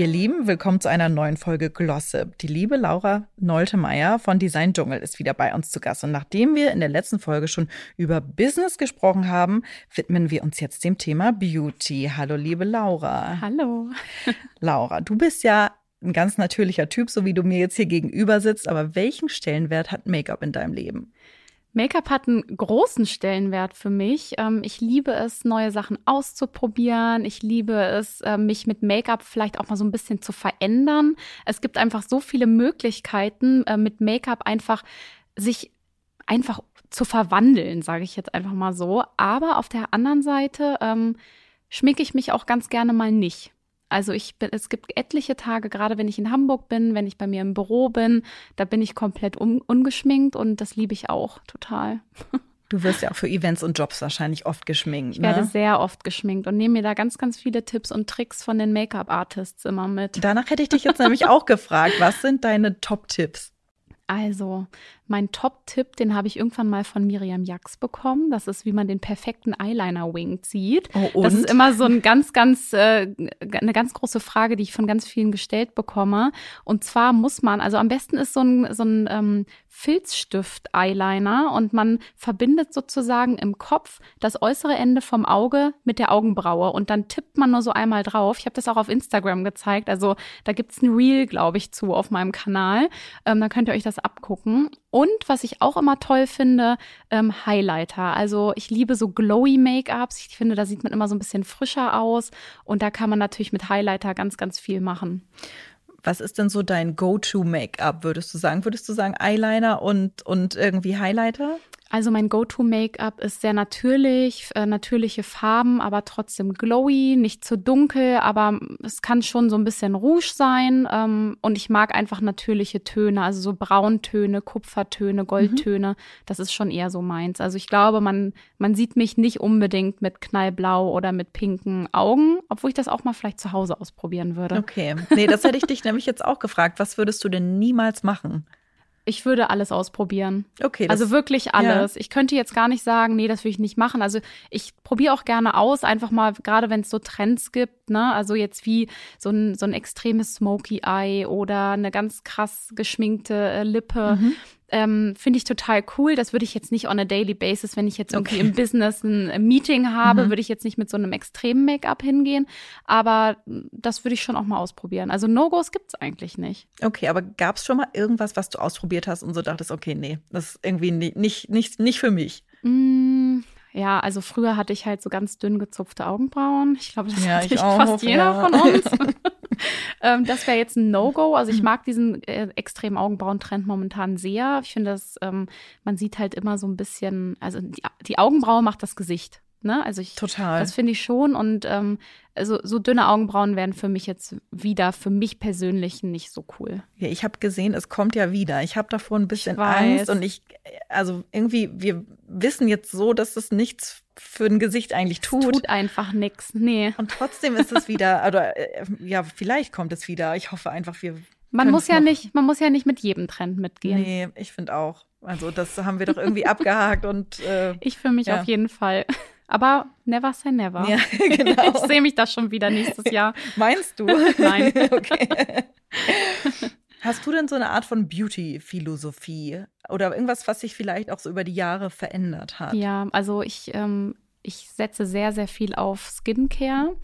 Ihr Lieben, willkommen zu einer neuen Folge Glossip. Die liebe Laura Noltemeyer von Design Dschungel ist wieder bei uns zu Gast. Und nachdem wir in der letzten Folge schon über Business gesprochen haben, widmen wir uns jetzt dem Thema Beauty. Hallo, liebe Laura. Hallo. Laura, du bist ja ein ganz natürlicher Typ, so wie du mir jetzt hier gegenüber sitzt. Aber welchen Stellenwert hat Make-up in deinem Leben? Make-up hat einen großen Stellenwert für mich. Ähm, ich liebe es, neue Sachen auszuprobieren. Ich liebe es, äh, mich mit Make-up vielleicht auch mal so ein bisschen zu verändern. Es gibt einfach so viele Möglichkeiten, äh, mit Make-up einfach sich einfach zu verwandeln, sage ich jetzt einfach mal so. Aber auf der anderen Seite ähm, schminke ich mich auch ganz gerne mal nicht. Also ich bin, es gibt etliche Tage, gerade wenn ich in Hamburg bin, wenn ich bei mir im Büro bin, da bin ich komplett un ungeschminkt und das liebe ich auch total. Du wirst ja auch für Events und Jobs wahrscheinlich oft geschminkt. Ich werde ne? sehr oft geschminkt und nehme mir da ganz, ganz viele Tipps und Tricks von den Make-up-Artists immer mit. Danach hätte ich dich jetzt nämlich auch gefragt, was sind deine Top-Tipps? Also, mein Top-Tipp, den habe ich irgendwann mal von Miriam Jax bekommen. Das ist, wie man den perfekten Eyeliner-Wing zieht. Oh? Das ist immer so ein ganz, ganz, äh, eine ganz große Frage, die ich von ganz vielen gestellt bekomme. Und zwar muss man, also am besten ist so ein, so ein ähm, Filzstift-Eyeliner und man verbindet sozusagen im Kopf das äußere Ende vom Auge mit der Augenbraue und dann tippt man nur so einmal drauf. Ich habe das auch auf Instagram gezeigt. Also da gibt's ein Reel, glaube ich, zu auf meinem Kanal. Ähm, da könnt ihr euch das abgucken. Und was ich auch immer toll finde, ähm, Highlighter. Also ich liebe so glowy Make-ups. Ich finde, da sieht man immer so ein bisschen frischer aus. Und da kann man natürlich mit Highlighter ganz, ganz viel machen. Was ist denn so dein Go-to-Make-up, würdest du sagen? Würdest du sagen Eyeliner und, und irgendwie Highlighter? Also mein Go-to-Make-up ist sehr natürlich, äh, natürliche Farben, aber trotzdem glowy, nicht zu dunkel, aber es kann schon so ein bisschen rouge sein. Ähm, und ich mag einfach natürliche Töne, also so Brauntöne, Kupfertöne, Goldtöne. Mhm. Das ist schon eher so meins. Also ich glaube, man, man sieht mich nicht unbedingt mit knallblau oder mit pinken Augen, obwohl ich das auch mal vielleicht zu Hause ausprobieren würde. Okay. Nee, das hätte ich dich nämlich jetzt auch gefragt. Was würdest du denn niemals machen? Ich würde alles ausprobieren. Okay. Das, also wirklich alles. Ja. Ich könnte jetzt gar nicht sagen, nee, das will ich nicht machen. Also ich probiere auch gerne aus, einfach mal, gerade wenn es so Trends gibt, ne, also jetzt wie so ein, so ein extremes Smoky Eye oder eine ganz krass geschminkte äh, Lippe. Mhm ähm, finde ich total cool. Das würde ich jetzt nicht on a daily basis, wenn ich jetzt irgendwie okay. im Business ein Meeting habe, mhm. würde ich jetzt nicht mit so einem extremen Make-up hingehen. Aber das würde ich schon auch mal ausprobieren. Also No-Gos gibt es eigentlich nicht. Okay, aber gab es schon mal irgendwas, was du ausprobiert hast und so dachtest, okay, nee, das ist irgendwie nicht, nicht, nicht für mich? Mm, ja, also früher hatte ich halt so ganz dünn gezupfte Augenbrauen. Ich glaube, das ja, hatte ich fast jeder ja. von uns. ähm, das wäre jetzt ein No-Go. Also ich mhm. mag diesen äh, extremen Augenbrauentrend momentan sehr. Ich finde, dass ähm, man sieht halt immer so ein bisschen, also die, die Augenbraue macht das Gesicht. Ne? Also ich, Total. Das finde ich schon. Und ähm, also so dünne Augenbrauen wären für mich jetzt wieder, für mich persönlich nicht so cool. Ja, ich habe gesehen, es kommt ja wieder. Ich habe davor ein bisschen Angst und ich, also irgendwie, wir wissen jetzt so, dass es nichts für ein Gesicht eigentlich tut. Es tut einfach nichts, nee. Und trotzdem ist es wieder, oder äh, ja, vielleicht kommt es wieder. Ich hoffe einfach, wir. Man muss ja nicht, man muss ja nicht mit jedem Trend mitgehen. Nee, ich finde auch. Also das haben wir doch irgendwie abgehakt und äh, ich für mich ja. auf jeden Fall. Aber never say never. Ja, genau. Ich sehe mich da schon wieder nächstes Jahr. Meinst du? Nein. okay. Hast du denn so eine Art von Beauty-Philosophie oder irgendwas, was sich vielleicht auch so über die Jahre verändert hat? Ja, also ich, ähm, ich setze sehr, sehr viel auf Skincare.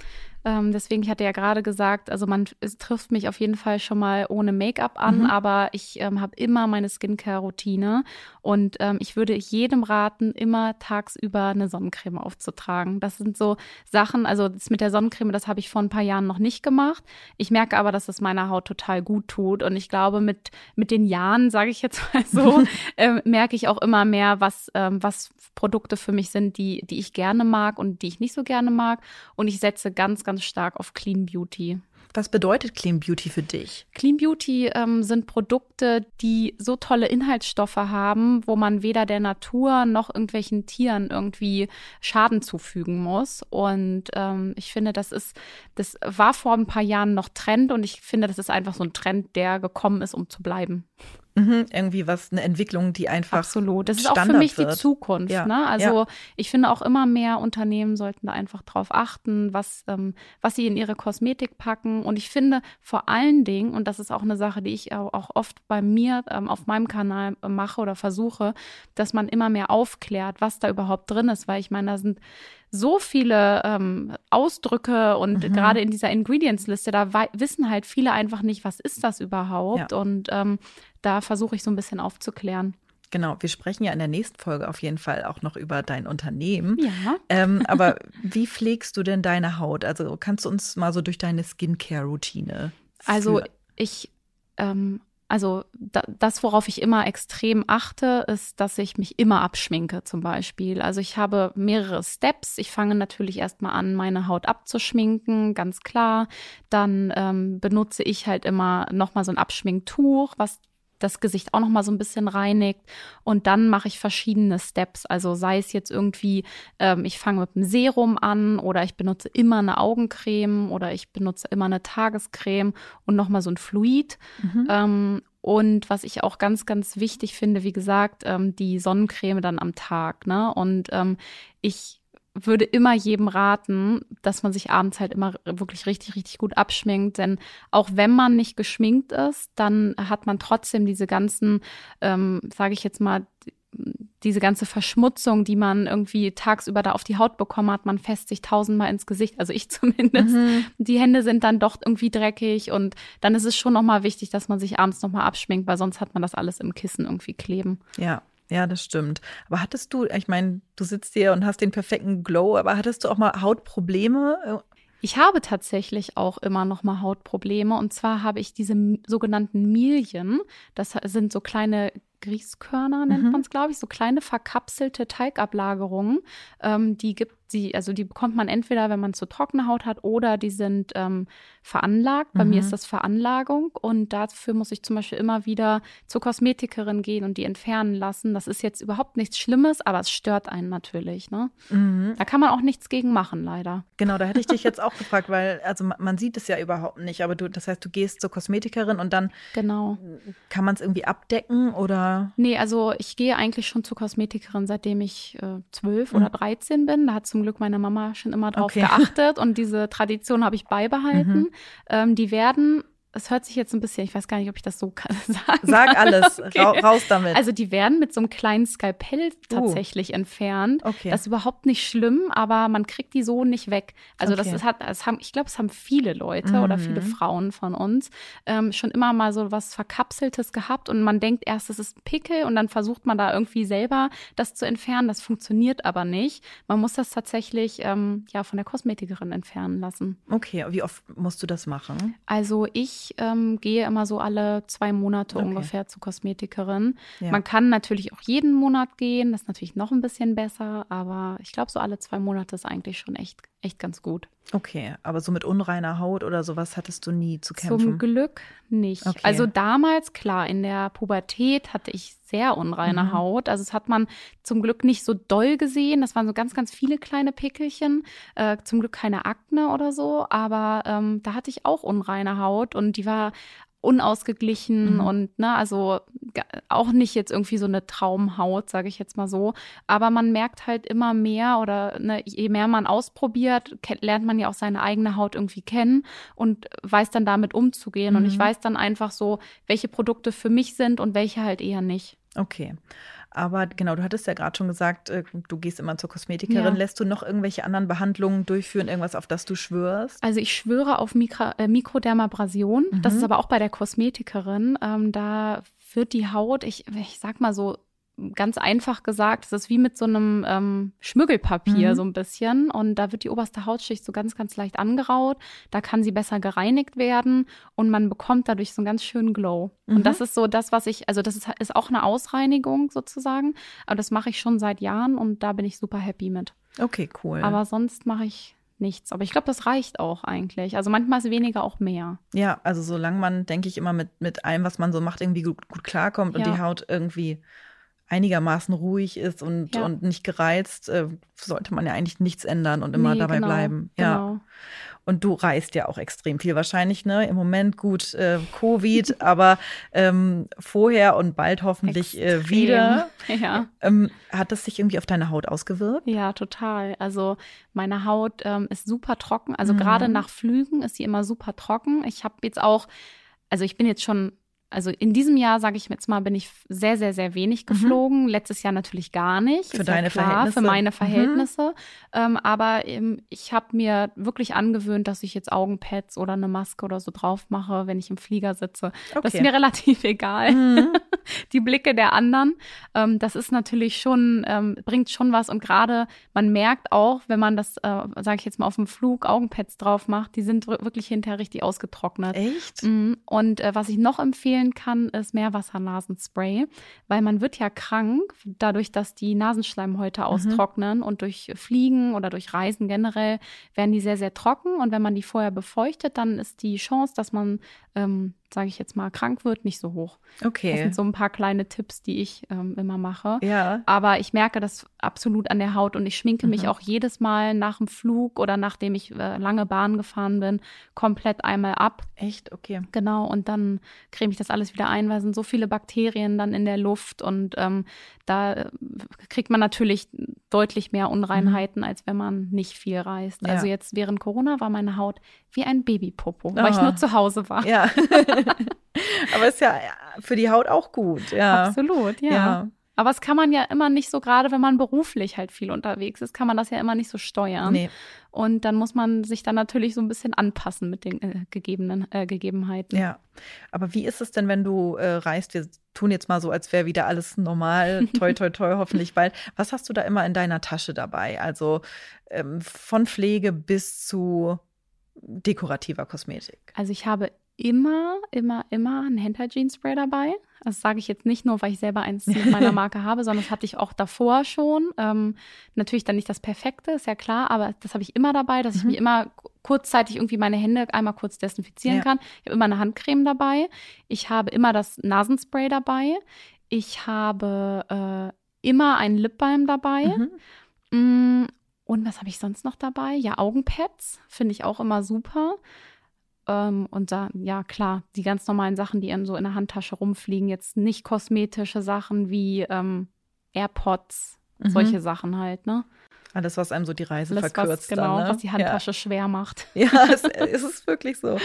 Ähm, deswegen, ich hatte ja gerade gesagt, also man es trifft mich auf jeden Fall schon mal ohne Make-up an, mhm. aber ich ähm, habe immer meine Skincare-Routine und ähm, ich würde jedem raten, immer tagsüber eine Sonnencreme aufzutragen. Das sind so Sachen, also das mit der Sonnencreme, das habe ich vor ein paar Jahren noch nicht gemacht. Ich merke aber, dass es meiner Haut total gut tut und ich glaube, mit, mit den Jahren, sage ich jetzt mal so, äh, merke ich auch immer mehr, was, ähm, was Produkte für mich sind, die, die ich gerne mag und die ich nicht so gerne mag. Und ich setze ganz, ganz ganz stark auf Clean Beauty. Was bedeutet Clean Beauty für dich? Clean Beauty ähm, sind Produkte, die so tolle Inhaltsstoffe haben, wo man weder der Natur noch irgendwelchen Tieren irgendwie Schaden zufügen muss. Und ähm, ich finde, das ist, das war vor ein paar Jahren noch Trend und ich finde, das ist einfach so ein Trend, der gekommen ist, um zu bleiben. Mhm, irgendwie was, eine Entwicklung, die einfach. Absolut. Das ist Standard auch für mich wird. die Zukunft. Ja, Ne? Also ja. ich finde auch immer mehr Unternehmen sollten da einfach drauf achten, was, ähm, was sie in ihre Kosmetik packen. Und ich finde vor allen Dingen, und das ist auch eine Sache, die ich auch oft bei mir ähm, auf meinem Kanal mache oder versuche, dass man immer mehr aufklärt, was da überhaupt drin ist, weil ich meine, da sind so viele ähm, Ausdrücke und Mhm. gerade in dieser Ingredients-Liste, da wissen halt viele einfach nicht, was ist das überhaupt. Ja. Und ähm, da versuche ich so ein bisschen aufzuklären. Genau, wir sprechen ja in der nächsten Folge auf jeden Fall auch noch über dein Unternehmen. Ja. Ähm, aber wie pflegst du denn deine Haut? Also kannst du uns mal so durch deine Skincare-Routine? Also ich, ähm, also da, das, worauf ich immer extrem achte, ist, dass ich mich immer abschminke zum Beispiel. Also ich habe mehrere Steps. Ich fange natürlich erstmal an, meine Haut abzuschminken, ganz klar. Dann ähm, benutze ich halt immer nochmal so ein Abschminktuch, was das Gesicht auch noch mal so ein bisschen reinigt und dann mache ich verschiedene Steps. Also sei es jetzt irgendwie, ähm, ich fange mit einem Serum an oder ich benutze immer eine Augencreme oder ich benutze immer eine Tagescreme und noch mal so ein Fluid. Ähm, und was ich auch ganz, ganz wichtig finde, wie gesagt, ähm, die Sonnencreme dann am Tag. Ne? Und ähm, ich würde immer jedem raten, dass man sich abends halt immer wirklich richtig, richtig gut abschminkt. Denn auch wenn man nicht geschminkt ist, dann hat man trotzdem diese ganzen, ähm, sage ich jetzt mal, diese ganze Verschmutzung, die man irgendwie tagsüber da auf die Haut bekommen hat, man fässt sich tausendmal ins Gesicht, also ich zumindest. Die Hände sind dann doch irgendwie dreckig und dann ist es schon nochmal wichtig, dass man sich abends nochmal abschminkt, weil sonst hat man das alles im Kissen irgendwie kleben. Ja, ja, das stimmt. Aber hattest du, ich meine, du sitzt hier und hast den perfekten Glow, aber hattest du auch mal Hautprobleme? Ich habe tatsächlich auch immer noch mal Hautprobleme und zwar habe ich diese sogenannten Milien. Das sind so kleine Grießkörner, nennt Mhm. man es, glaube ich, so kleine verkapselte Teigablagerungen. Ähm, die gibt sie, also die bekommt man entweder, wenn man zu trockene Haut hat, oder die sind ähm, veranlagt. Bei mir Mhm. ist das Veranlagung und dafür muss ich zum Beispiel immer wieder zur Kosmetikerin gehen und die entfernen lassen. Das ist jetzt überhaupt nichts Schlimmes, aber es stört einen natürlich. Ne? Mhm. Da kann man auch nichts gegen machen, leider. Genau, da hätte ich dich jetzt auch gefragt, weil also man, sieht es ja überhaupt nicht, aber du, das heißt, du gehst zur Kosmetikerin und dann Genau. kann man es irgendwie abdecken oder? Nee, also ich gehe eigentlich schon zur Kosmetikerin, seitdem ich äh, zwölf oder 13 bin. Da hat zum Glück meine Mama schon immer drauf Okay. geachtet und diese Tradition habe ich beibehalten. Ähm, die werden, es hört sich jetzt ein bisschen, ich weiß gar nicht, ob ich das so kann, sagen Sag alles, Okay. ra raus damit. Also die werden mit so einem kleinen Skalpell tatsächlich entfernt. Uh. Okay. Das ist überhaupt nicht schlimm, aber man kriegt die so nicht weg. Also das Okay. ist, hat, es haben, ich glaube, es haben viele Leute oder Mhm. viele Frauen von uns ähm, schon immer mal so was Verkapseltes gehabt und man denkt erst, es ist ein Pickel und dann versucht man da irgendwie selber das zu entfernen. Das funktioniert aber nicht. Man muss das tatsächlich ähm, ja von der Kosmetikerin entfernen lassen. Okay, wie oft musst du das machen? Also ich ähm, gehe immer so alle zwei Monate Okay. ungefähr zur Kosmetikerin. Ja. Man kann natürlich auch jeden Monat gehen, das ist natürlich noch ein bisschen besser, aber ich glaube, so alle zwei Monate ist eigentlich schon echt, echt ganz gut. Okay, aber so mit unreiner Haut oder sowas hattest du nie zu kämpfen? Zum Glück nicht. Okay. Also damals, klar, in der Pubertät hatte ich sehr unreine Mhm. Haut. Also es hat man zum Glück nicht so doll gesehen. Das waren so ganz, ganz viele kleine Pickelchen. Äh, zum Glück keine Akne oder so. Aber ähm, da hatte ich auch unreine Haut und die war unausgeglichen Mhm. und ne, also auch nicht jetzt irgendwie so eine Traumhaut, sage ich jetzt mal so. Aber man merkt halt immer mehr oder ne, je mehr man ausprobiert, lernt man ja auch seine eigene Haut irgendwie kennen und weiß dann damit umzugehen. Und ich Mhm. weiß dann einfach so, welche Produkte für mich sind und welche halt eher nicht. Okay. Aber genau, du hattest ja gerade schon gesagt, äh, du gehst immer zur Kosmetikerin. Ja. Lässt du noch irgendwelche anderen Behandlungen durchführen, irgendwas, auf das du schwörst? Also ich schwöre auf Mikra äh, Mikrodermabrasion. Das Mhm. ist aber auch bei der Kosmetikerin. Ähm, da wird die Haut, ich, ich sag mal so ganz einfach gesagt, es ist wie mit so einem ähm, Schmüggelpapier Mhm. so ein bisschen. Und da wird die oberste Hautschicht so ganz, ganz leicht angeraut. Da kann sie besser gereinigt werden und man bekommt dadurch so einen ganz schönen Glow. Mhm. Und das ist so das, was ich, also das ist, ist auch eine Ausreinigung sozusagen. Aber das mache ich schon seit Jahren und da bin ich super happy mit. Okay, cool. Aber sonst mache ich nichts. Aber ich glaube, das reicht auch eigentlich. Also manchmal ist weniger auch mehr. Ja, also solange man, denke ich, immer mit, mit allem, was man so macht, irgendwie gut, gut klarkommt und Ja. die Haut irgendwie einigermaßen ruhig ist und, Ja. und nicht gereizt, äh, sollte man ja eigentlich nichts ändern und immer Nee, dabei genau, bleiben. Ja. Genau. Und du reist ja auch extrem viel wahrscheinlich, ne? Im Moment gut äh, Covid, aber ähm, vorher und bald hoffentlich äh, wieder. Ja. Ähm, hat das sich irgendwie auf deine Haut ausgewirkt? Ja, total. Also meine Haut ähm, ist super trocken. Also Mhm. gerade nach Flügen ist sie immer super trocken. Ich habe jetzt auch, also ich bin jetzt schon, also in diesem Jahr, sage ich jetzt mal, bin ich sehr, sehr, sehr wenig geflogen. Letztes Jahr natürlich gar nicht. Mhm. Für ist ja deine klar, Verhältnisse. Für meine Mhm. Verhältnisse. Ähm, aber ähm, ich habe mir wirklich angewöhnt, dass ich jetzt Augenpads oder eine Maske oder so drauf mache, wenn ich im Flieger sitze. Das Okay. ist mir relativ egal Mhm. die Blicke der anderen. Ähm, das ist natürlich schon, ähm, bringt schon was. Und gerade man merkt auch, wenn man das, äh, sage ich jetzt mal, auf dem Flug Augenpads drauf macht, die sind wir- wirklich hinterher richtig ausgetrocknet. Echt? Mhm. Und äh, was ich noch empfehlen kann, ist Meerwassernasenspray, weil man wird ja krank, dadurch, dass die Nasenschleimhäute Mhm. austrocknen und durch Fliegen oder durch Reisen generell werden die sehr, sehr trocken. Und wenn man die vorher befeuchtet, dann ist die Chance, dass man, ähm, sage ich jetzt mal, krank wird, nicht so hoch. Das Okay. sind so ein paar kleine Tipps, die ich ähm, immer mache. Ja. Aber ich merke das absolut an der Haut und ich schminke mich Mhm. auch jedes Mal nach dem Flug oder nachdem ich äh, lange Bahn gefahren bin, komplett einmal ab. Echt? Okay. Genau, und dann creme ich das alles wieder ein, weil es sind so viele Bakterien dann in der Luft und ähm, da äh, kriegt man natürlich deutlich mehr Unreinheiten, als wenn man nicht viel reist. Mhm. Ja. Also jetzt während Corona war meine Haut wie ein Babypopo, weil ich Aha. nur zu Hause war. Ja. Aber ist ja für die Haut auch gut. Ja. Absolut, ja. Ja. Aber das kann man ja immer nicht so, gerade wenn man beruflich halt viel unterwegs ist, kann man das ja immer nicht so steuern. Nee. Und dann muss man sich dann natürlich so ein bisschen anpassen mit den äh, gegebenen äh, Gegebenheiten. Ja. Aber wie ist es denn, wenn du äh, reist? Wir tun jetzt mal so, als wäre wieder alles normal. Toi, toi, toi, hoffentlich bald. Was hast du da immer in deiner Tasche dabei? Also ähm, von Pflege bis zu dekorativer Kosmetik. Also ich habe immer, immer, immer ein Hand-Hygiene-Spray dabei. Das sage ich jetzt nicht nur, weil ich selber eins mit meiner Marke habe, sondern das hatte ich auch davor schon. Ähm, natürlich dann nicht das Perfekte, ist ja klar, aber das habe ich immer dabei, dass ich Mhm. mich immer ku- kurzzeitig irgendwie meine Hände einmal kurz desinfizieren Ja. kann. Ich habe immer eine Handcreme dabei. Ich habe immer das Nasenspray dabei. Ich habe äh, immer einen Lipbalm dabei. Mhm. Mm, Und was habe ich sonst noch dabei? Ja, Augenpads finde ich auch immer super. Ähm, und da, ja, klar, die ganz normalen Sachen, die in so in der Handtasche rumfliegen, jetzt nicht kosmetische Sachen wie ähm, AirPods, Mhm. solche Sachen halt, ne? Alles, was einem so die Reise Alles, was, verkürzt. genau, dann, ne? was die Handtasche schwer macht. Ja, ja es, es ist wirklich so.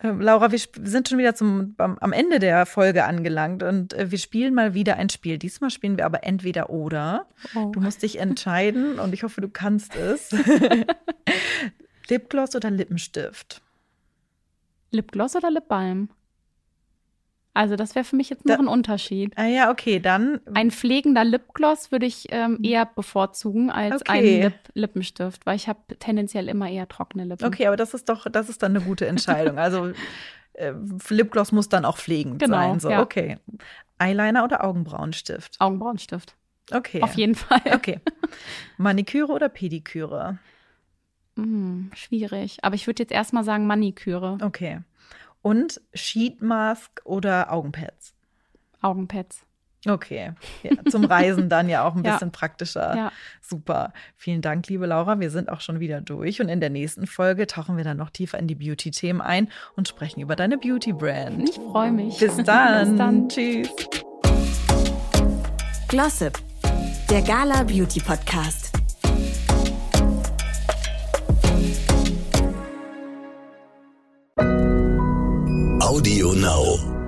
Ähm, Laura, wir sind schon wieder zum, am, am Ende der Folge angelangt und äh, wir spielen mal wieder ein Spiel. Diesmal spielen wir aber entweder oder. Oh. Du musst dich entscheiden und ich hoffe, du kannst es. Lipgloss oder Lippenstift? Lipgloss oder Lipbalm? Also, das wäre für mich jetzt Da- noch ein Unterschied. Ah ja, okay, dann. Ein pflegender Lipgloss würde ich ähm, eher bevorzugen als Okay. einen Lip Lippenstift, weil ich habe tendenziell immer eher trockene Lippen. Okay, aber das ist doch, das ist dann eine gute Entscheidung. Also äh, Lipgloss muss dann auch pflegend Genau, sein. So, ja. okay. Eyeliner oder Augenbrauenstift? Augenbrauenstift. Okay. Auf jeden Fall. Okay. Maniküre oder Pediküre? Hm, schwierig. Aber ich würde jetzt erstmal sagen Maniküre, Okay. Und Sheet Mask oder Augenpads? Augenpads. Okay. Ja, zum Reisen dann ja auch ein Ja. bisschen praktischer. Ja. Super. Vielen Dank, liebe Laura. Wir sind auch schon wieder durch. Und in der nächsten Folge tauchen wir dann noch tiefer in die Beauty-Themen ein und sprechen über deine Beauty-Brand. Ich freue mich. Bis dann. Bis dann. Tschüss. Glossip, der Gala Beauty Podcast. Audio Now.